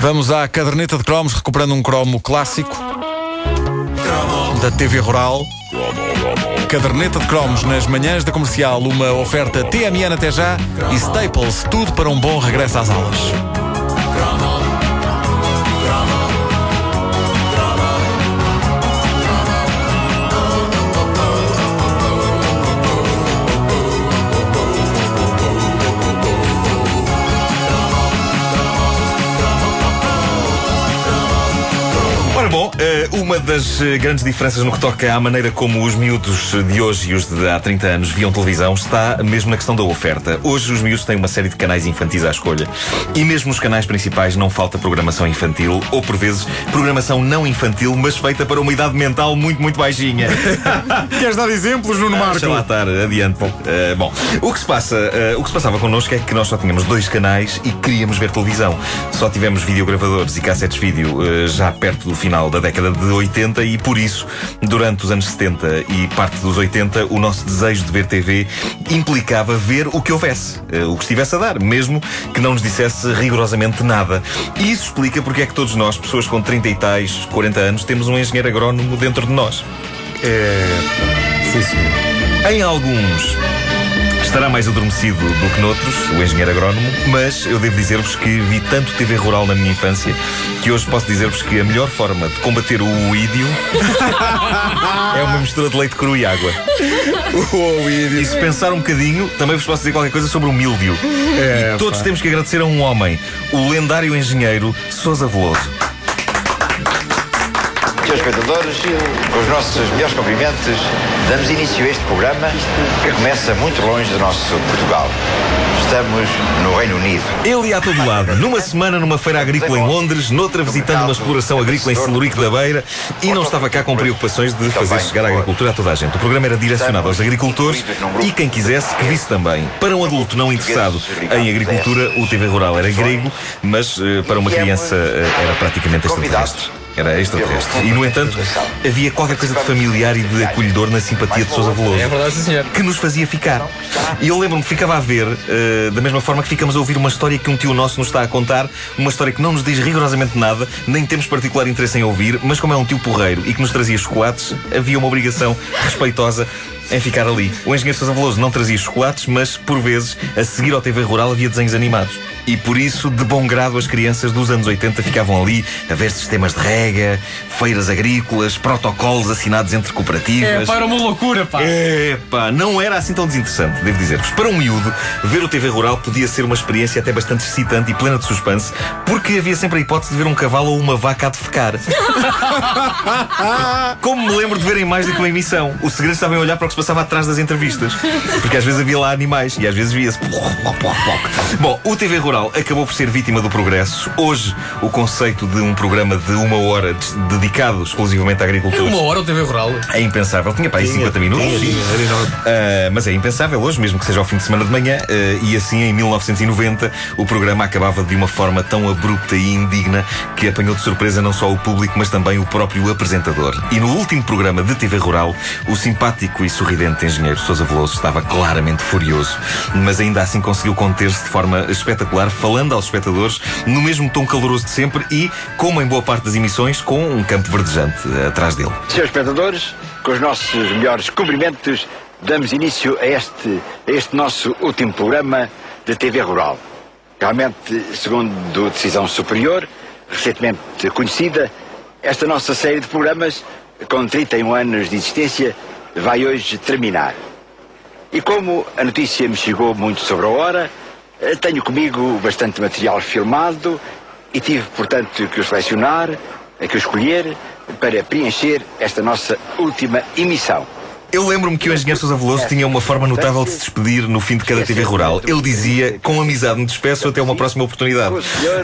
Vamos à caderneta de cromos, recuperando um cromo clássico da TV Rural. Caderneta de cromos nas manhãs da comercial, uma oferta TMN até já e Staples, tudo para um bom regresso às aulas. Uma das eh, grandes diferenças no que toca à maneira como os miúdos de hoje e os de há 30 anos viam televisão está mesmo na questão da oferta. Hoje os miúdos têm uma série de canais infantis à escolha e mesmo nos canais principais não falta programação infantil ou por vezes programação não infantil, mas feita para uma idade mental muito, muito baixinha. Queres dar exemplos, Nuno Deixa lá estar, adiante. Eh, bom, o que, se passa, eh, o que se passava connosco é que nós só tínhamos dois canais e queríamos ver televisão. Só tivemos videogravadores e cassetes vídeo eh, já perto do final da década de 80 e por isso, durante os anos 70 e parte dos 80, o nosso desejo de ver TV implicava ver o que houvesse, eh, o que estivesse a dar, mesmo que não nos dissesse rigorosamente nada. E isso explica porque é que todos nós, pessoas com 30 e tais, 40 anos, temos um engenheiro agrónomo dentro de nós. É. Sim, senhor. Em alguns estará mais adormecido do que noutros, o engenheiro agrónomo, mas eu devo dizer-vos que vi tanto TV rural na minha infância que hoje posso dizer-vos que a melhor forma de combater o ídio é uma mistura de leite cru e água. O E se pensar um bocadinho, também vos posso dizer qualquer coisa sobre o míldio. É, e todos pá. temos que agradecer a um homem, o lendário engenheiro Sousa Veloso. Senhores espectadores, com os nossos melhores cumprimentos, damos início a este programa que começa muito longe do nosso Portugal. Estamos no Reino Unido. Ele ia a todo lado. Numa semana numa feira agrícola em Londres, noutra visitando uma exploração agrícola em Celurico da Beira e não estava cá com preocupações de fazer chegar a agricultura a toda a gente. O programa era direcionado aos agricultores e quem quisesse que visse também. Para um adulto não interessado em agricultura, o TV Rural era grego, mas eh, para uma criança eh, era praticamente extraterrestre. Era extraterrestre. E, no entanto, havia qualquer coisa de familiar e de acolhedor na simpatia de Sousa Veloso É verdade, senhor. que nos fazia ficar. E eu lembro-me que ficava a ver, eh, da mesma forma que ficamos a ouvir uma história que um tio nosso nos está a contar, uma história que não nos diz rigorosamente nada, nem temos particular interesse em ouvir, mas como é um tio porreiro e que nos trazia chocolates, havia uma obrigação respeitosa em ficar ali. O engenheiro Sousa Veloso não trazia chocolates, mas, por vezes, a seguir ao TV Rural havia desenhos animados. E por isso, de bom grado, as crianças dos anos 80 ficavam ali a ver sistemas de rega, feiras agrícolas, protocolos assinados entre É, cooperativas. pá, era uma loucura, pá. Epá, não era assim tão desinteressante, devo dizer-vos. Para um miúdo, ver o TV Rural podia ser uma experiência até bastante excitante e plena de suspense, porque havia sempre a hipótese de ver um cavalo ou uma vaca a defecar. Como me lembro de ver em mais do que uma emissão. O segredo estava em olhar para o que passava atrás das entrevistas. Porque às vezes havia lá animais e às vezes via-se. Bom, o TV Rural acabou por ser vítima do progresso. Hoje, o conceito de um programa de uma hora dedicado exclusivamente à É agricultura uma hora o TV Rural. é impensável. Tinha para aí 50 minutos. sim. Ah, mas é impensável hoje, mesmo que seja ao fim de semana de manhã. ah, e assim, em 1990, o programa acabava de uma forma tão abrupta e indigna que apanhou de surpresa não só o público, mas também o próprio apresentador. E no último programa de TV Rural, o simpático e sorridente engenheiro Sousa Veloso estava claramente furioso, mas ainda assim conseguiu conter-se de forma espetacular, falando aos espectadores no mesmo tom caloroso de sempre e, como em boa parte das emissões, com um campo verdejante ah, atrás dele. Senhores espectadores, com os nossos melhores cumprimentos, damos início a este, a este nosso último programa de TV Rural. Realmente, segundo decisão superior, recentemente conhecida, esta nossa série de programas, com 31 anos de existência, vai hoje terminar. E como a notícia me chegou muito sobre a hora, eh, tenho comigo bastante material filmado e tive, portanto, que o selecionar, que o escolher, para preencher esta nossa última emissão. Eu lembro-me que o engenheiro Sousa Veloso tinha uma forma notável de se despedir no fim de cada TV rural. Ele dizia, com amizade me despeço até uma próxima oportunidade.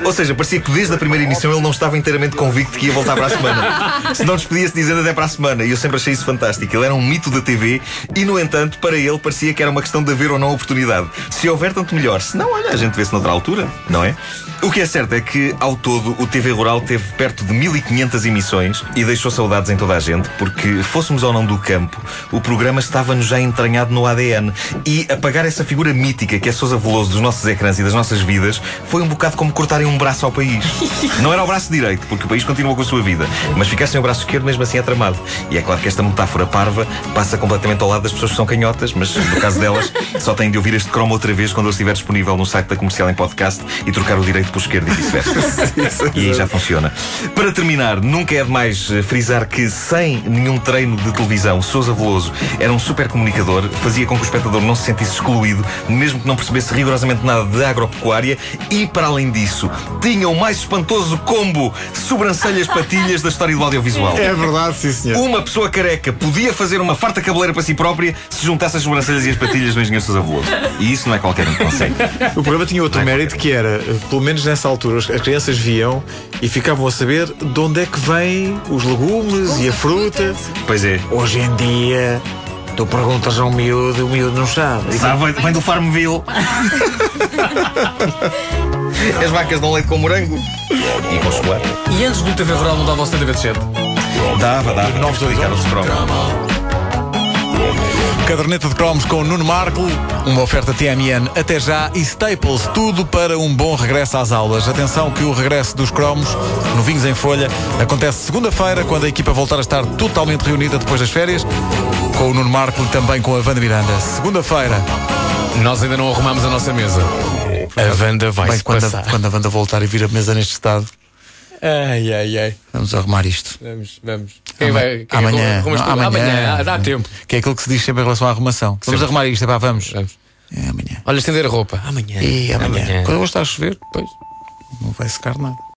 Ou seja, parecia que desde a primeira emissão ele não estava inteiramente convicto que ia voltar para a semana. Se não despedia-se dizendo até para a semana. E eu sempre achei isso fantástico. Ele era um mito da TV e, no entanto, para ele parecia que era uma questão de haver ou não oportunidade. Se houver, tanto melhor. Se não, olha, a gente vê-se noutra altura, não é? O que é certo é que, ao todo, o TV Rural teve perto de 1500 emissões e deixou saudades em toda a gente, porque, fôssemos ou não do campo, o programa estava-nos já entranhado no ADN. E apagar essa figura mítica que é Sousa Veloso dos nossos ecrãs e das nossas vidas foi um bocado como cortarem um braço ao país. Não era o braço direito, porque o país continua com a sua vida, mas ficar sem o braço esquerdo mesmo assim é tramado. E é claro que esta metáfora parva passa completamente ao lado das pessoas que são canhotas, mas no caso delas só têm de ouvir este cromo outra vez quando ele estiver disponível no site da comercial em podcast e trocar o direito pelo esquerdo e vice-versa. e aí já funciona. Para terminar, nunca é demais eh, frisar que sem nenhum treino de televisão, Sousa Veloso era um super comunicador, fazia com que o espectador não se sentisse excluído, mesmo que não percebesse rigorosamente nada de agropecuária e, para além disso, tinha o mais espantoso combo sobrancelhas-patilhas da história do audiovisual. É verdade, sim, senhor. Uma pessoa careca podia fazer uma farta cabeleira para si própria se juntasse as sobrancelhas e as patilhas do engenheiro Sousa Veloso. E isso não é qualquer um que consegue. O programa tinha outro Não é mérito que era, pelo menos nessa altura, as as crianças viam e ficavam a saber de onde é que vêm os legumes e a fruta. Pois é. Hoje em dia, tu perguntas a um miúdo e o miúdo não sabe. Sabe, vem do Farmville. As vacas dão leite com morango e com chocolate. E antes do TV Rural não dava o CTV de 7? Dava, dava. Não explicar o cromo. Caderneta de cromos com Nuno Marco, uma oferta TMN até já e Staples, tudo para um bom regresso às aulas. Atenção que o regresso dos cromos, novinhos em folha, acontece segunda-feira, quando a equipa voltar a estar totalmente reunida depois das férias, com o Nuno Marco e também com a Wanda Miranda. Segunda-feira, Nós ainda não arrumamos a nossa mesa. A Wanda vai bem, quando, a, passar. quando a Wanda voltar e vir a mesa neste estado, Ai, ai, ai. vamos arrumar isto. Vamos, vamos. Quem Ama- vai? Quem amanhã, não, tudo? amanhã. Ah, dá tempo. Que é aquilo que se diz sempre em relação à arrumação. Vamos Sempre. arrumar isto, é pá, vamos. Vamos. É amanhã. Olha, estender a roupa. Amanhã. E amanhã. Amanhã. Quando eu vou estar a chover, Pois. não vai secar nada.